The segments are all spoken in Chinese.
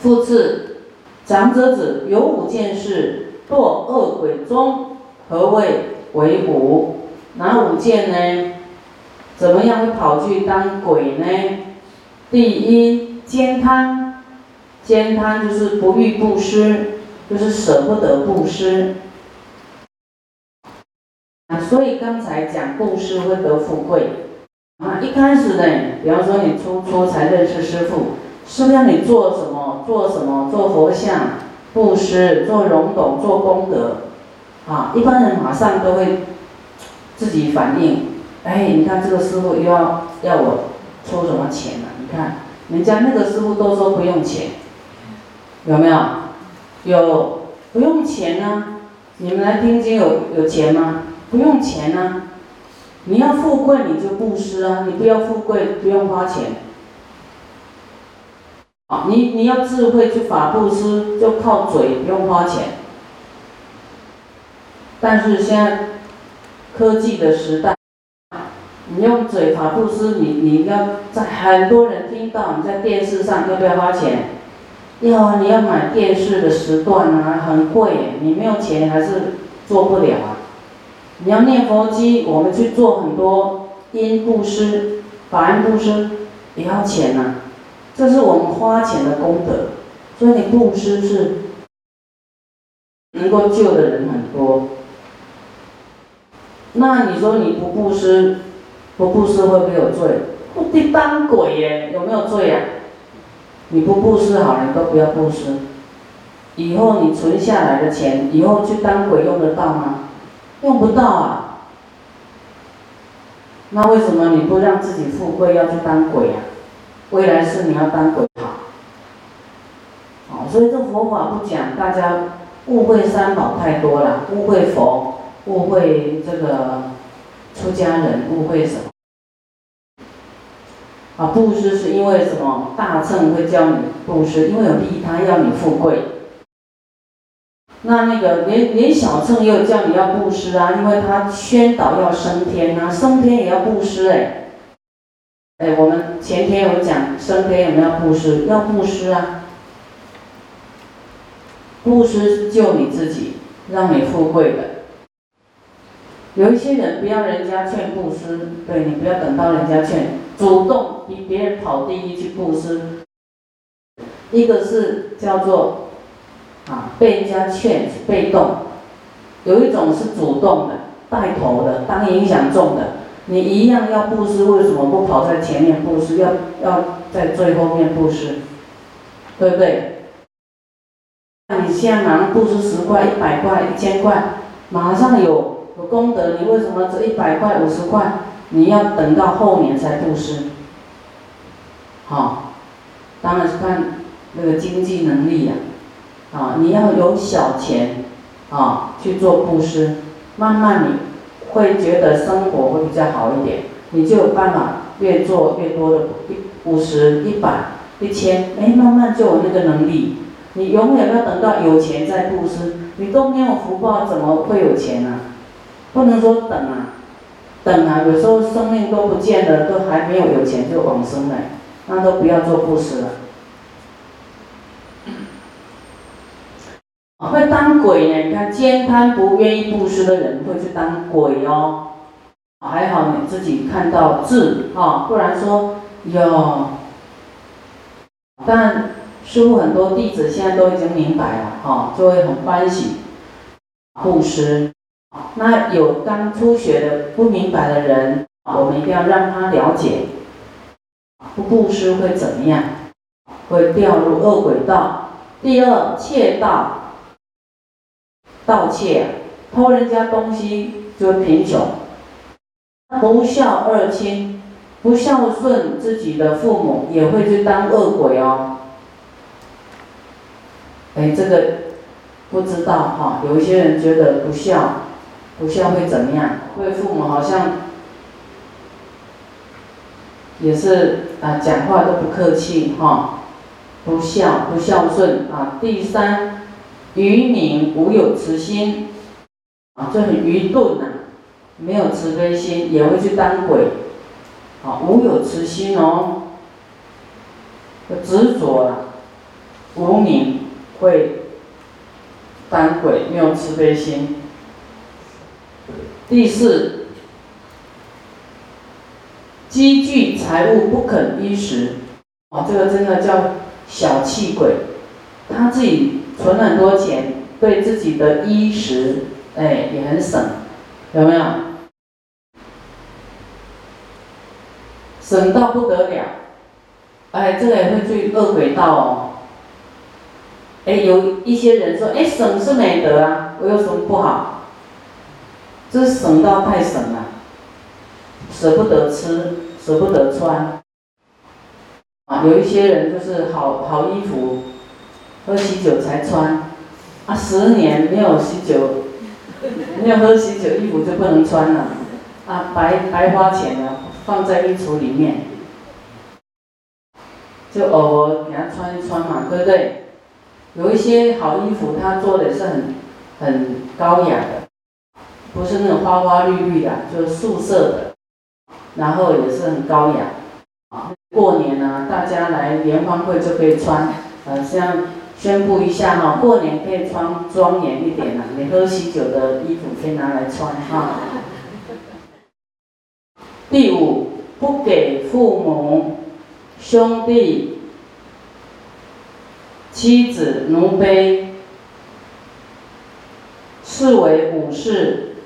复次，长者子有五件事，堕恶鬼中，何谓为五？哪五件呢？怎么样会跑去当鬼呢？第一，兼贪，兼贪就是不欲布施，就是舍不得布施。啊，所以刚才讲布施会得富贵。啊，一开始呢，比方说你初初才认识师傅，师傅让你做什？做什么？做佛像，布施，做荣董，做功德。啊，一般人马上都会自己反应。哎，你看这个师傅又要要我出什么钱了？你看人家那个师傅都说不用钱，有没有？有不用钱呢？你们来听经有有钱吗？不用钱呢。你要富贵你就布施啊，你不要富贵不用花钱。啊，你你要智慧去法布施就靠嘴不用花钱。但是现在科技的时代。你用嘴法布施，你你要在很多人听到，你在电视上要不要花钱？要啊，你要买电视的时段啊，很贵，你没有钱还是做不了啊。你要念佛机，我们去做很多因布施、法恩布施，也要钱呐。这是我们花钱的功德，所以你布施是能够救的人很多。那你说你不布施？不布施会不会有罪？不地当鬼耶，有没有罪呀？你不布施好，你都不要布施。以后你存下来的钱，以后去当鬼用得到吗？用不到啊。那为什么你不让自己富贵，要去当鬼啊？未来是你要当鬼好。哦，所以这佛法不讲，大家误会三宝太多了，误会佛，误会这个。出家人误会什么？啊，布施是因为什么？大乘会教你布施，因为有利他，要你富贵。那那个连连小乘又叫你要布施啊，因为他宣导要升天啊，升天也要布施哎。哎，我们前天有讲升天有没有布施？要布施啊。布施是救你自己，让你富贵的。有一些人不要人家劝布施，对你不要等到人家劝，主动比别人跑第一去布施。一个是叫做啊被人家劝被动，有一种是主动的带头的当影响重的，你一样要布施，为什么不跑在前面布施，要要在最后面布施，对不对？那你现在马上布施十块、一百块、一千块，马上有。有功德，你为什么这一百块、五十块，你要等到后年才布施？好，当然是看那个经济能力呀。啊，你要有小钱，啊去做布施，慢慢你会觉得生活会比较好一点，你就有办法越做越多的一五十、一百、一千，哎，慢慢就有那个能力。你永远要等到有钱再布施，你都没有福报，怎么会有钱呢？不能说等啊，等啊，有时候生命都不见了，都还没有有钱就往生了，那都不要做布施了。会当鬼呢？你看奸贪不愿意布施的人会去当鬼哦。还好你自己看到字啊，不然说哟。但师傅很多弟子现在都已经明白了哈，就会很欢喜布施。那有刚初学的不明白的人，我们一定要让他了解，不布施会怎么样？会掉入恶鬼道。第二，窃盗，盗窃，偷人家东西就贫穷。不孝二亲，不孝顺自己的父母，也会去当恶鬼哦。哎，这个不知道哈，有一些人觉得不孝。不孝会怎么样？会父母好像也是啊，讲话都不客气哈，不孝不孝顺啊。第三，愚民无有慈心。啊，就很愚钝呐，没有慈悲心，也会去当鬼。啊，无有慈心哦，执着了无名会当鬼，没有慈悲心。第四，积聚财物不肯衣食，啊，这个真的叫小气鬼，他自己存很多钱，对自己的衣食，哎，也很省，有没有？省到不得了，哎，这个也会去恶鬼道哦。哎，有一些人说，哎，省是美德啊，我有什么不好？这省到太省了，舍不得吃，舍不得穿。啊，有一些人就是好好衣服，喝喜酒才穿，啊，十年没有喜酒，没有喝喜酒，衣服就不能穿了，啊，白白花钱了。放在衣橱里面，就偶尔给他穿一穿嘛，对不对？有一些好衣服，他做的是很很高雅的，不是那种花花绿绿的，就是素色的，然后也是很高雅。啊，过年呢，大家来联欢会就可以穿，呃，像宣布一下哈，过年可以穿庄严一点了。你喝喜酒的衣服可以拿来穿哈。第五，不给父母、兄弟、妻子、奴婢视为武士，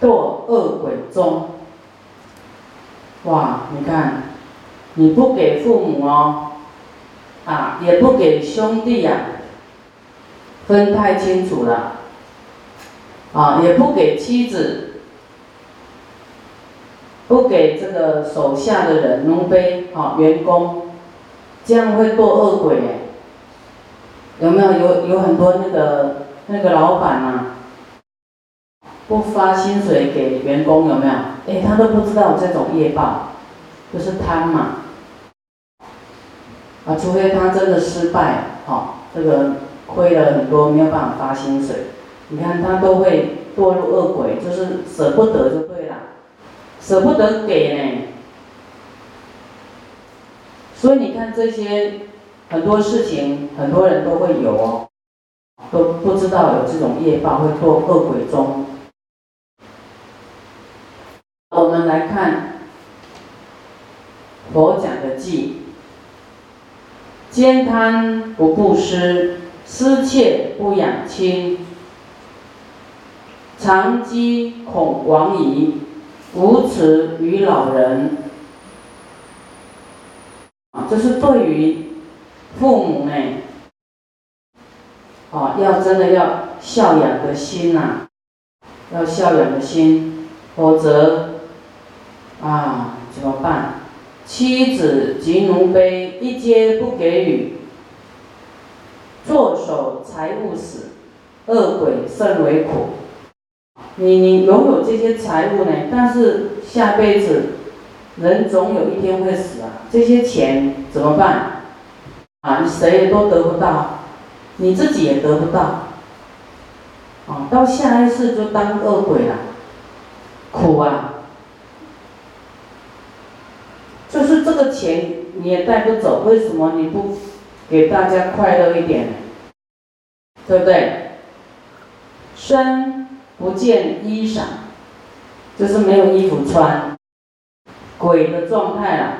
堕恶鬼中。哇，你看，你不给父母哦，啊，也不给兄弟呀，分太清楚了，啊，也不给妻子。不给这个手下的人、奴婢、啊员工，这样会堕恶鬼哎。有没有有有很多那个那个老板啊，不发薪水给员工有没有？哎，他都不知道这种业报，就是贪嘛。啊，除非他真的失败，好，这个亏了很多，没有办法发薪水。你看他都会堕入恶鬼，就是舍不得就对了。舍不得给呢，所以你看这些很多事情，很多人都会有哦，都不知道有这种业报会堕恶鬼中。我们来看佛讲的记：兼贪不布施，私窃不养亲，常饥恐亡矣。无耻于老人，啊，这是对于父母呢，啊，要真的要孝养的心呐，要孝养的心，否则，啊，怎么办？妻子及奴婢一皆不给予，坐守财物死，恶鬼甚为苦。你你拥有这些财物呢？但是下辈子人总有一天会死啊！这些钱怎么办？啊，你谁也都得不到，你自己也得不到，啊，到下一世就当恶鬼了，苦啊！就是这个钱你也带不走，为什么你不给大家快乐一点？对不对？身。不见衣裳，就是没有衣服穿，鬼的状态了。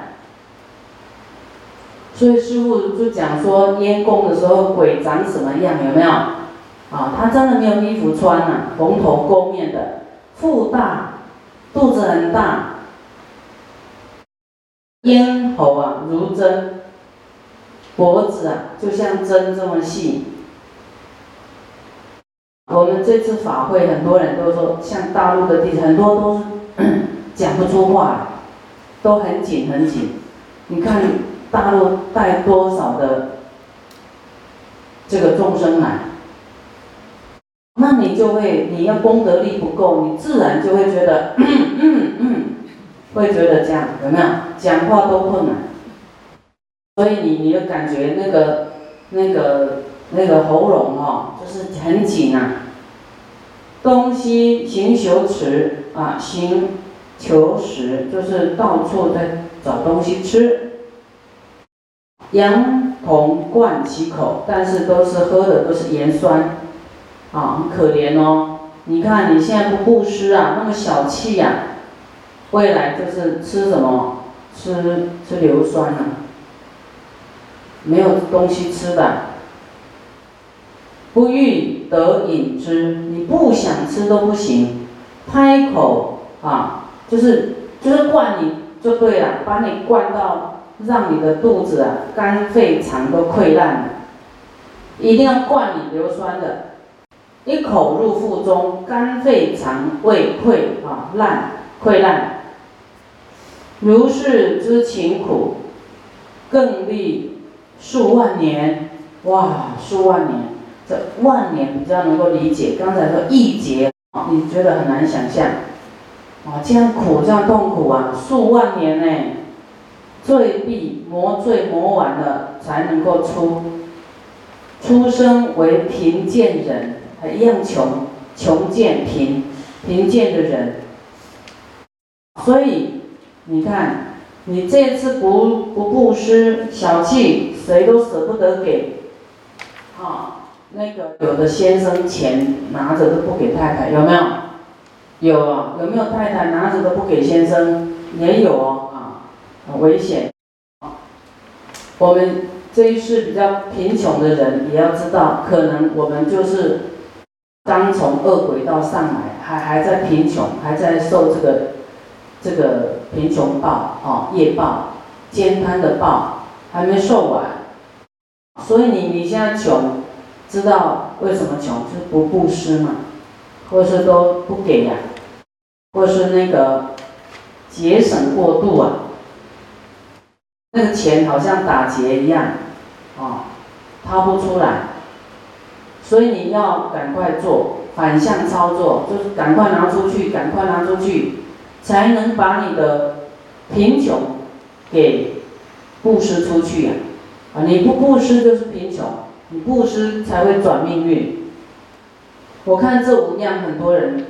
所以师傅就讲说，烟供的时候鬼长什么样，有没有？啊，他真的没有衣服穿了，蓬头垢面的，腹大，肚子很大，咽喉啊如针，脖子啊就像针这么细。我们这次法会，很多人都说，像大陆的地，很多都 讲不出话，都很紧很紧。你看大陆带多少的这个众生来，那你就会，你要功德力不够，你自然就会觉得，嗯嗯嗯，会觉得这样有没有？讲话都困难，所以你你的感觉那个那个。那个喉咙哦，就是很紧啊。东西行求食啊，行求食就是到处在找东西吃。羊同灌其口，但是都是喝的都是盐酸，啊，很可怜哦。你看你现在不布施啊，那么小气呀，未来就是吃什么？吃吃硫酸啊，没有东西吃的。不欲得饮之，你不想吃都不行，拍口啊，就是就是灌你就对了，把你灌到让你的肚子啊肝肺肠都溃烂了，一定要灌你硫酸的，一口入腹中，肝肺肠胃溃啊烂溃烂，如是之情苦，更历数万年，哇，数万年。这万年比较能够理解，刚才说一劫，你觉得很难想象，啊，这样苦这样痛苦啊，数万年呢，罪必磨罪磨完了才能够出，出生为贫贱人，还一样穷，穷贱贫，贫贱的人，所以你看，你这次不不布施，小气，谁都舍不得给，啊。那个有的先生钱拿着都不给太太，有没有？有啊，有没有太太拿着都不给先生？也有哦，啊，很危险。我们这一世比较贫穷的人，也要知道，可能我们就是刚从恶鬼道上来，还还在贫穷，还在受这个这个贫穷报哦，业报、艰贪的报还没受完，所以你你现在穷。知道为什么穷？是不布施嘛，或是都不给呀，或是那个节省过度啊，那个钱好像打劫一样，啊，掏不出来，所以你要赶快做反向操作，就是赶快拿出去，赶快拿出去，才能把你的贫穷给布施出去呀，啊，你不布施就是贫穷。你布施才会转命运。我看这五样，很多人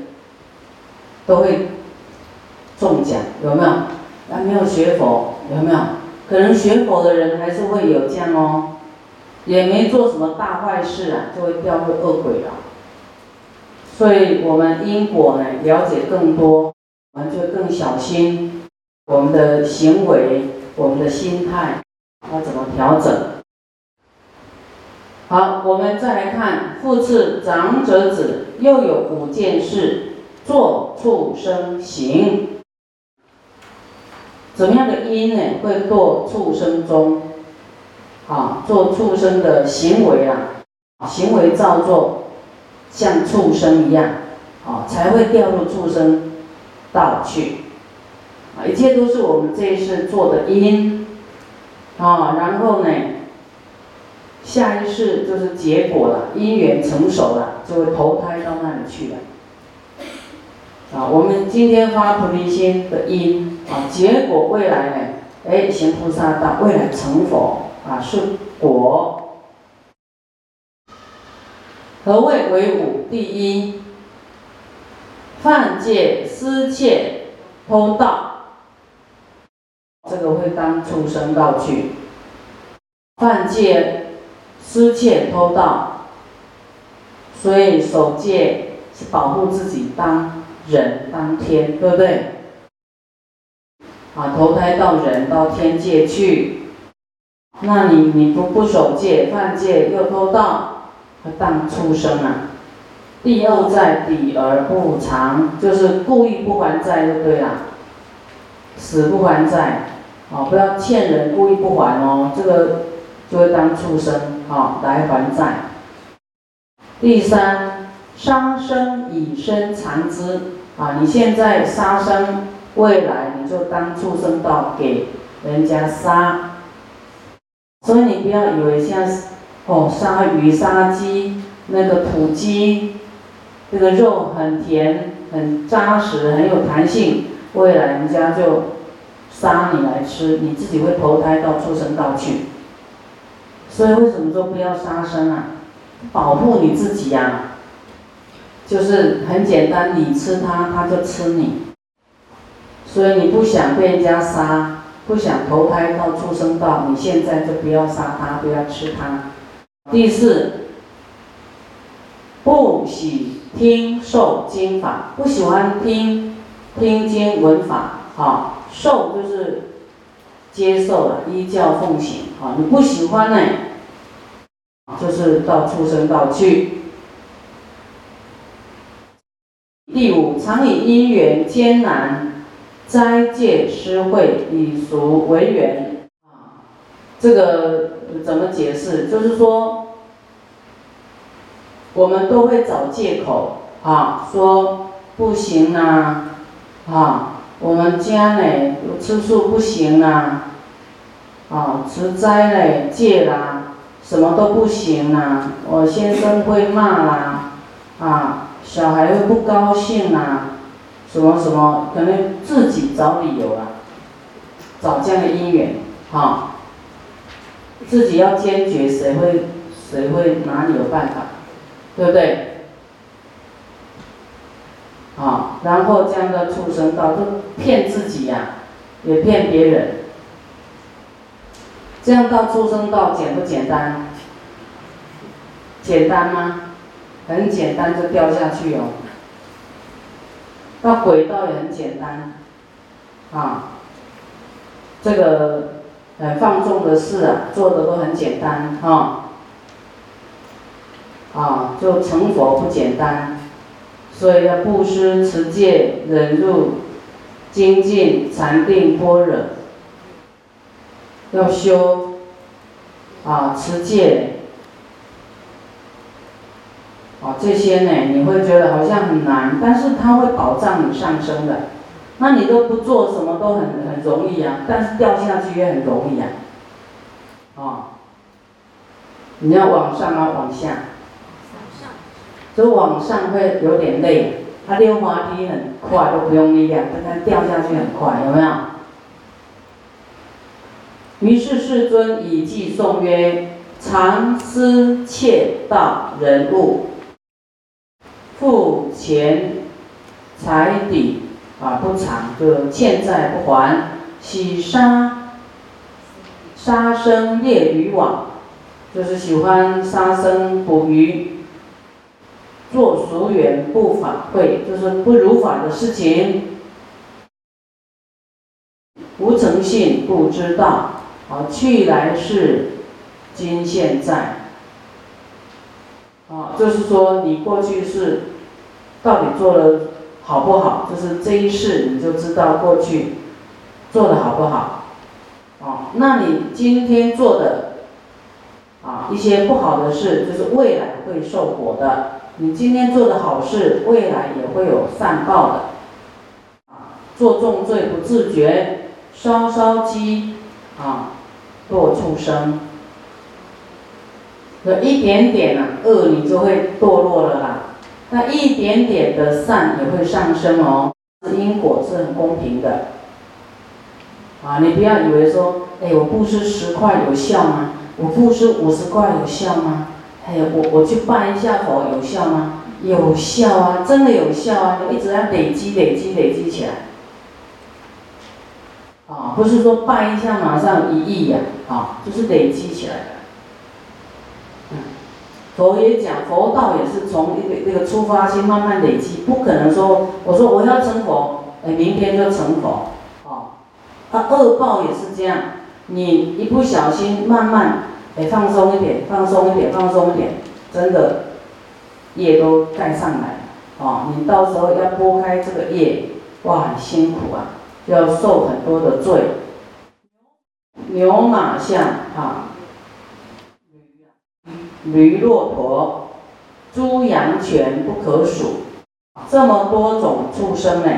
都会中奖，有没有？还没有学佛，有没有？可能学佛的人还是会有这样哦，也没做什么大坏事啊，就会掉入恶鬼了。所以我们因果呢，了解更多，我们就更小心我们的行为，我们的心态要怎么调整。好，我们再来看复次长者子，又有五件事：做畜生行。怎么样的因呢？会堕畜生中？啊，做畜生的行为啊，行为造作像畜生一样，啊，才会掉入畜生道去。啊，一切都是我们这一世做的因。啊，然后呢？下一世就是结果了，因缘成熟了，就会投胎到那里去了。啊，我们今天发菩提心的因啊，结果未来呢，哎，行菩萨道，未来成佛啊，是果。何谓为五？第一，犯戒、私窃、偷盗，这个会当畜生道去。犯戒。私窃偷盗，所以守戒是保护自己当人当天，对不对？啊，投胎到人到天界去，那你你不不守戒，犯戒又偷盗，当畜生啊！第二债抵而不偿，就是故意不还债就对了，死不还债，啊，不要欠人故意不还哦，这个就会当畜生。好，来还债。第三，杀生以身藏之啊！你现在杀生，未来你就当畜生道给人家杀。所以你不要以为像哦杀鱼、杀鸡，那个土鸡，这个肉很甜、很扎实、很有弹性，未来人家就杀你来吃，你自己会投胎到畜生道去。所以为什么说不要杀生啊？保护你自己呀，就是很简单，你吃它，它就吃你。所以你不想被人家杀，不想投胎到畜生道，你现在就不要杀它，不要吃它。第四，不喜听受经法，不喜欢听听经闻法，好，受就是接受了，依教奉行，好，你不喜欢呢，就是到畜生道去。第五，常以因缘艰难，斋戒施惠，以俗为缘。啊，这个怎么解释？就是说，我们都会找借口啊，说不行啊，啊，我们家呢吃素不行啊，啊，持斋嘞戒啦，什么都不行啊，我先生会骂啦，啊。小孩会不高兴啊，什么什么，可能自己找理由啊，找这样的因缘，哈，自己要坚决，谁会谁会哪里有办法，对不对？啊，然后这样的畜生道都骗自己呀，也骗别人，这样到畜生道简不简单？简单吗？很简单就掉下去哦，到轨道也很简单，啊，这个很放纵的事啊，做的都很简单啊，啊，就成佛不简单，所以要布施、持戒、忍辱、精进、禅定、般若，要修，啊，持戒。啊，这些呢，你会觉得好像很难，但是它会保障你上升的。那你都不做，什么都很很容易啊，但是掉下去也很容易啊。哦，你要往上啊，往下。往上。就往上会有点累，它溜滑梯很快，都不用力量，但它掉下去很快，有没有？于是世尊以偈颂曰：常思窃盗人物。付钱财底啊不偿，就欠债不还，喜杀杀生猎渔网，就是喜欢杀生捕鱼，做俗缘不法会，就是不如法的事情，无诚信不知道，啊去来世今现在。啊，就是说你过去是到底做的好不好？就是这一世你就知道过去做的好不好。啊，那你今天做的啊一些不好的事，就是未来会受果的。你今天做的好事，未来也会有善报的。啊，做重罪不自觉，稍稍积啊，堕畜生。有一点点啊恶，你就会堕落了啦。那一点点的善也会上升哦。因果是很公平的。啊，你不要以为说，哎，我布施十块有效吗？我布施五十块有效吗？哎呀，我我去拜一下佛有效吗？有效啊，真的有效啊！你一直要累积、累积、累积起来。啊，不是说拜一下马上一亿呀，啊，就是累积起来的。佛也讲，佛道也是从一个那个出发心慢慢累积，不可能说我说我要成佛，哎，明天就成佛，哦，啊，恶报也是这样，你一不小心慢慢哎放松一点，放松一点，放松一点，真的业都盖上来，哦，你到时候要拨开这个业，哇，很辛苦啊，要受很多的罪，牛马象啊。驴、骆驼、猪、羊、犬不可数，这么多种畜生呢，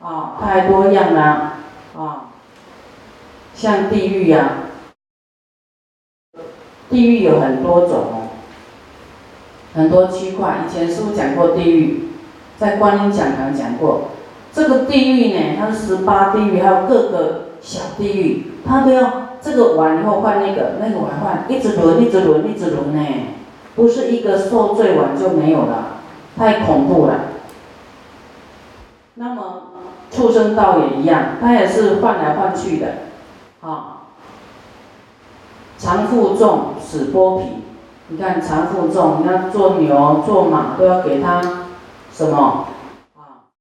啊，太多样了，啊，像地狱呀，地狱有很多种哦，很多区块。以前师傅讲过地狱，在观音讲堂讲过，这个地狱呢，它是十八地狱，还有各个小地狱，它都要。这个完以后换那个，那个完换，一直轮，一直轮，一直轮呢，不是一个受罪完就没有了，太恐怖了。那么畜生道也一样，它也是换来换去的，啊，常负重，使剥皮。你看常负重，你要做牛做马都要给他什么？啊，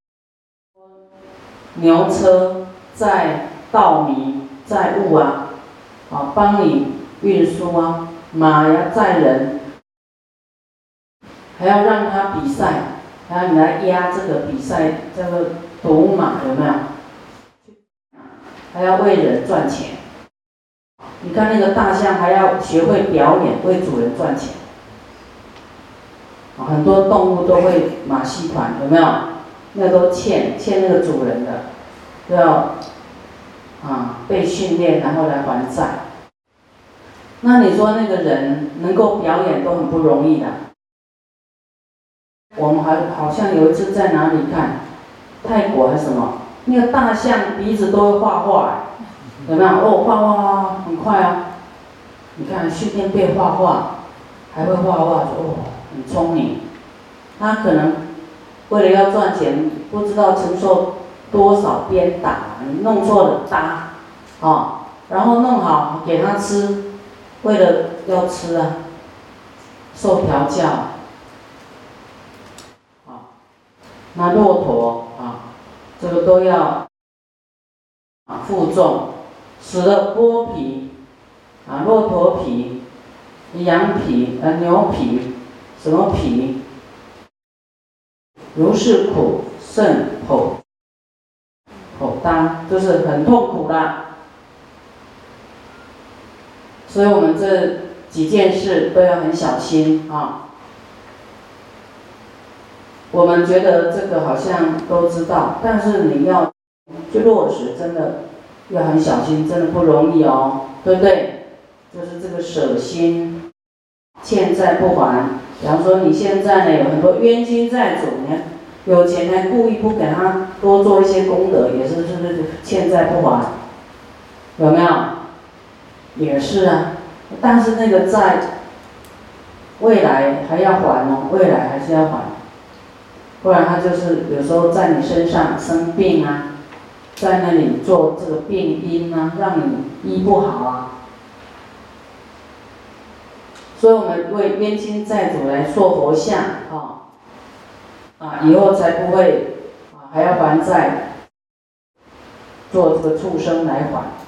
牛车载稻米载物啊，啊，帮你运输啊，马要载人，还要让他比赛，还要你来压这个比赛，这个赌马有没有？还要为人赚钱，你看那个大象还要学会表演，为主人赚钱。很多动物都会马戏团，有没有？那都欠欠那个主人的，都要啊被训练，然后来还债。那你说那个人能够表演都很不容易的。我们还好像有一次在哪里看，泰国还是什么？那个大象鼻子都会画画，有没有？哦，画画画，很快啊！你看训练被画画，还会画画，哦，很聪明。他可能为了要赚钱，不知道承受多少鞭打，你弄错了打，啊，然后弄好给他吃，为了要吃啊，受调教。好，那骆驼啊。这个都要负重，使得剥皮啊，骆驼皮、羊皮、呃牛皮，什么皮，如是苦甚口口当，就是很痛苦的。所以我们这几件事都要很小心啊。我们觉得这个好像都知道，但是你要去落实，真的要很小心，真的不容易哦，对不对？就是这个舍心，欠债不还。比方说你现在呢有很多冤亲债主，你看有钱还故意不给他多做一些功德，也是是不是欠债不还？有没有？也是啊，但是那个债未来还要还哦，未来还是要还。不然他就是有时候在你身上生病啊，在那里做这个病因啊，让你医不好啊。所以我们为冤亲债主来塑佛像啊，啊，以后才不会啊还要还债，做这个畜生来还。